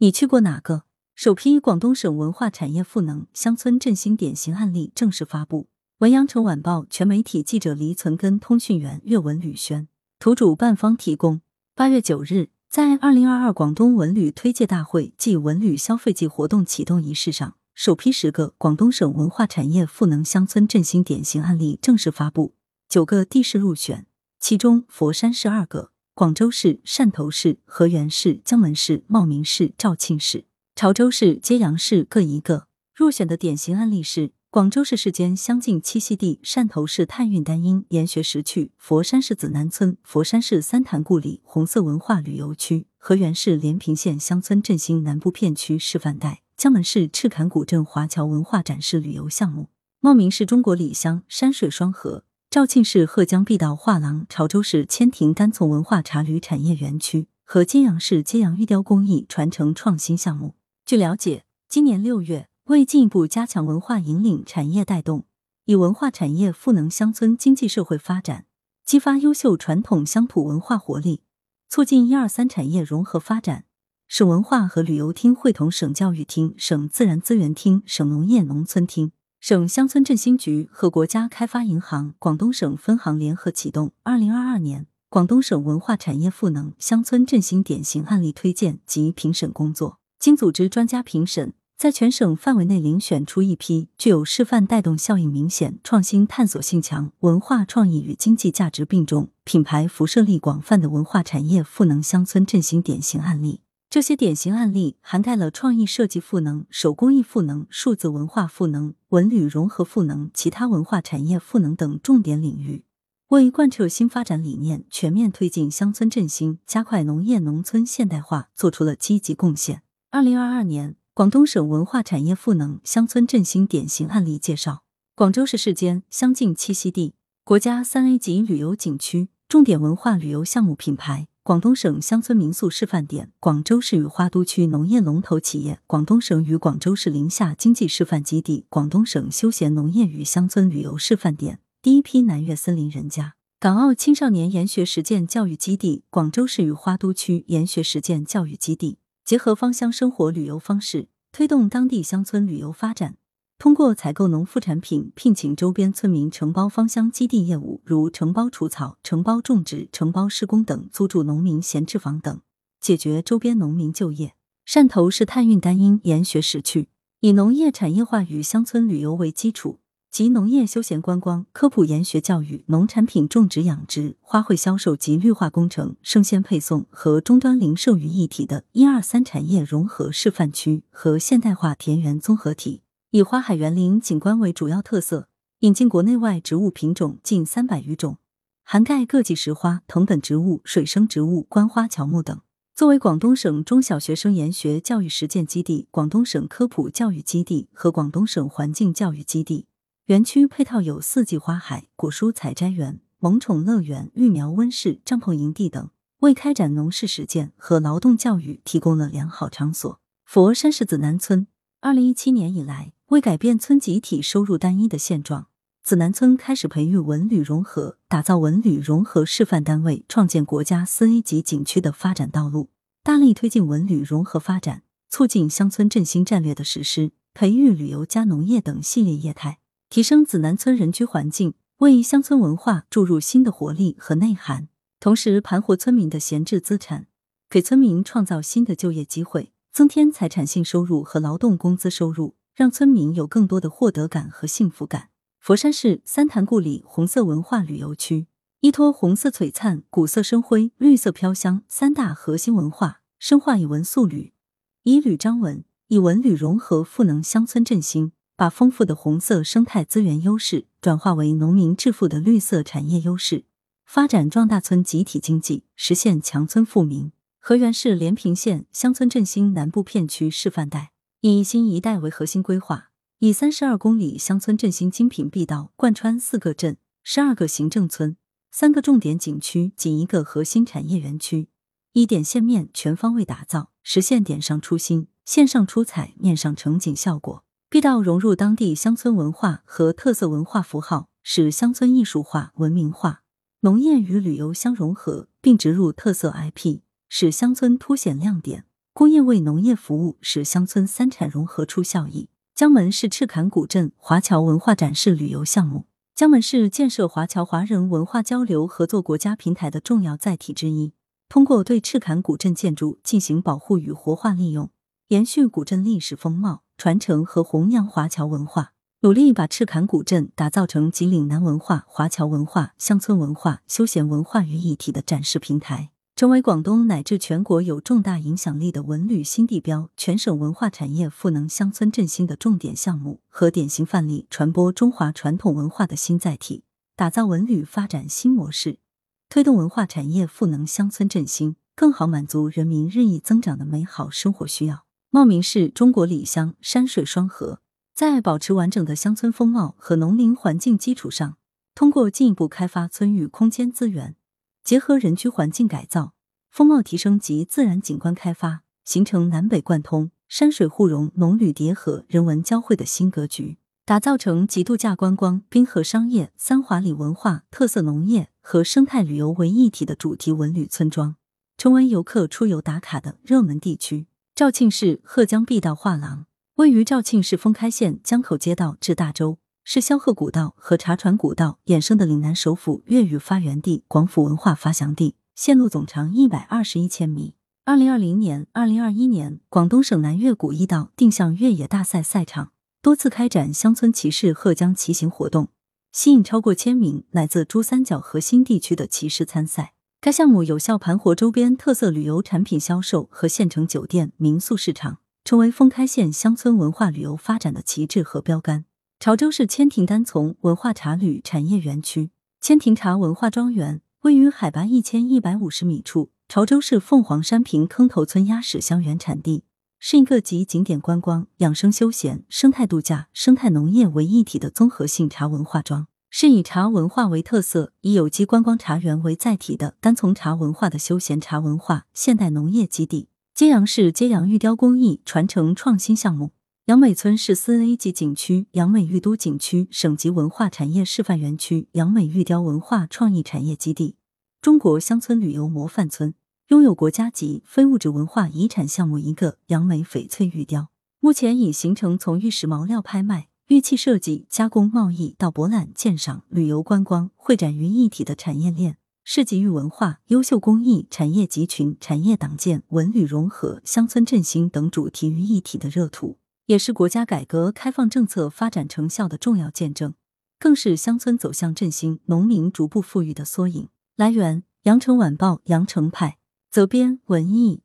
你去过哪个？首批广东省文化产业赋能乡村振兴典型案例正式发布。文阳城晚报全媒体记者黎存根，通讯员岳文吕轩，图主办方提供。八月九日，在二零二二广东文旅推介大会暨文旅消费季活动启动仪式上，首批十个广东省文化产业赋能乡村振兴典型案例正式发布，九个地市入选，其中佛山市二个，广州市、汕头市、河源市、江门市、茂名市、肇庆市。潮州市、揭阳市各一个入选的典型案例是：广州市世间乡境栖息地，汕头市探韵丹音研学识趣，佛山市子南村、佛山市三潭故里红色文化旅游区，河源市连平县乡村振兴南部片区示范带，江门市赤坎古镇华侨文化展示旅游项目，茂名市中国里乡山水双河，肇庆市鹤江碧道画廊，潮州市千亭单丛文化茶旅产业园区和揭阳市揭阳玉雕工艺传承创新项目。据了解，今年六月，为进一步加强文化引领、产业带动，以文化产业赋能乡村经济社会发展，激发优秀传统乡土文化活力，促进一二三产业融合发展，省文化和旅游厅会同省教育厅、省自然资源厅、省农业农村厅、省乡村振兴局和国家开发银行广东省分行联合启动二零二二年广东省文化产业赋能乡村振兴典型案例推荐及评审工作。经组织专家评审，在全省范围内遴选出一批具有示范带动效应明显、创新探索性强、文化创意与经济价值并重、品牌辐射力广泛的文化产业赋能乡村振兴典型案例。这些典型案例涵盖了创意设计赋能、手工艺赋能、数字文化赋能、文旅融合赋能、其他文化产业赋能等重点领域，为贯彻新发展理念、全面推进乡村振兴、加快农业农村现代化做出了积极贡献。二零二二年广东省文化产业赋能乡村振兴典型案例介绍：广州市世间乡境栖息地，国家三 A 级旅游景区，重点文化旅游项目品牌，广东省乡村民宿示范点，广州市与花都区农业龙头企业，广东省与广州市林下经济示范基地，广东省休闲农业与乡村旅游示范点，第一批南粤森林人家，港澳青少年研学实践教育基地，广州市与花都区研学实践教育基地。结合芳乡生活旅游方式，推动当地乡村旅游发展。通过采购农副产品，聘请周边村民承包芳香基地业务，如承包除草、承包种植、承包施工等；租住农民闲置房等，解决周边农民就业。汕头市探韵丹音研学时区，以农业产业化与乡村旅游为基础。及农业休闲观光、科普研学教育、农产品种植养殖、花卉销售及绿化工程、生鲜配送和终端零售于一体的一二三产业融合示范区和现代化田园综合体，以花海园林景观为主要特色，引进国内外植物品种近三百余种，涵盖各级石花、藤本植物、水生植物、观花乔木等。作为广东省中小学生研学教育实践基地、广东省科普教育基地和广东省环境教育基地。园区配套有四季花海、果蔬采摘园、萌宠乐园、育苗温室、帐篷营地等，为开展农事实践和劳动教育提供了良好场所。佛山市子南村，二零一七年以来，为改变村集体收入单一的现状，紫南村开始培育文旅融合，打造文旅融合示范单位，创建国家四 A 级景区的发展道路，大力推进文旅融合发展，促进乡村振兴战略的实施，培育旅游加农业等系列业态。提升紫南村人居环境，为乡村文化注入新的活力和内涵，同时盘活村民的闲置资产，给村民创造新的就业机会，增添财产性收入和劳动工资收入，让村民有更多的获得感和幸福感。佛山市三潭故里红色文化旅游区，依托红色璀璨、古色生辉、绿色飘香三大核心文化，深化以文塑旅，以旅彰文，以文旅融合，赋能乡村振兴。把丰富的红色生态资源优势转化为农民致富的绿色产业优势，发展壮大村集体经济，实现强村富民。河源市连平县乡村振兴南部片区示范带，以新一代为核心规划，以三十二公里乡村振兴精品必道贯穿四个镇、十二个行政村、三个重点景区及一个核心产业园区，以点线面全方位打造，实现点上出新、线上出彩、面上成景效果。必道融入当地乡村文化和特色文化符号，使乡村艺术化、文明化，农业与旅游相融合，并植入特色 IP，使乡村凸显亮点。工业为农业服务，使乡村三产融合出效益。江门市赤坎古镇华侨文化展示旅游项目。江门市建设华侨华人文化交流合作国家平台的重要载体之一。通过对赤坎古镇建筑进行保护与活化利用，延续古镇历史风貌，传承和弘扬华侨文化，努力把赤坎古镇打造成集岭南文化、华侨文化、乡村文化、休闲文化于一体的展示平台。成为广东乃至全国有重大影响力的文旅新地标、全省文化产业赋能乡村振兴的重点项目和典型范例，传播中华传统文化的新载体，打造文旅发展新模式，推动文化产业赋能乡村振兴，更好满足人民日益增长的美好生活需要。茂名市中国里乡，山水双河，在保持完整的乡村风貌和农林环境基础上，通过进一步开发村域空间资源。结合人居环境改造、风貌提升及自然景观开发，形成南北贯通、山水互融、农旅叠合、人文交汇的新格局，打造成集度假观光、滨河商业、三华里文化、特色农业和生态旅游为一体的主题文旅村庄，成为游客出游打卡的热门地区。肇庆市鹤江碧道画廊位于肇庆市封开县江口街道至大洲。是萧鹤古道和茶船古道衍生的岭南首府粤语发源地、广府文化发祥地，线路总长一百二十一千米。二零二零年、二零二一年，广东省南粤古驿道定向越野大赛赛场多次开展乡村骑士贺江骑行活动，吸引超过千名来自珠三角核心地区的骑士参赛。该项目有效盘活周边特色旅游产品销售和县城酒店民宿市场，成为封开县乡村文化旅游发展的旗帜和标杆。潮州市千庭单丛文化茶旅产业园区，千庭茶文化庄园位于海拔一千一百五十米处，潮州市凤凰山坪坑头村鸭屎乡原产地，是一个集景点观光、养生休闲、生态度假、生态农业为一体的综合性茶文化庄，是以茶文化为特色、以有机观光茶园为载体的单丛茶文化的休闲茶文化现代农业基地。揭阳市揭阳玉雕工艺传承创新项目。杨美村是四 A 级景区、杨美玉都景区省级文化产业示范园区、杨美玉雕文化创意产业基地，中国乡村旅游模范村，拥有国家级非物质文化遗产项目一个——杨美翡翠玉雕。目前已形成从玉石毛料拍卖、玉器设计、加工贸易到博览鉴赏、旅游观光、会展于一体的产业链，是集玉文化、优秀工艺、产业集群、产业党建、文旅融合、乡村振兴等主题于一体的热土。也是国家改革开放政策发展成效的重要见证，更是乡村走向振兴、农民逐步富裕的缩影。来源：羊城晚报羊城派，责编：文艺。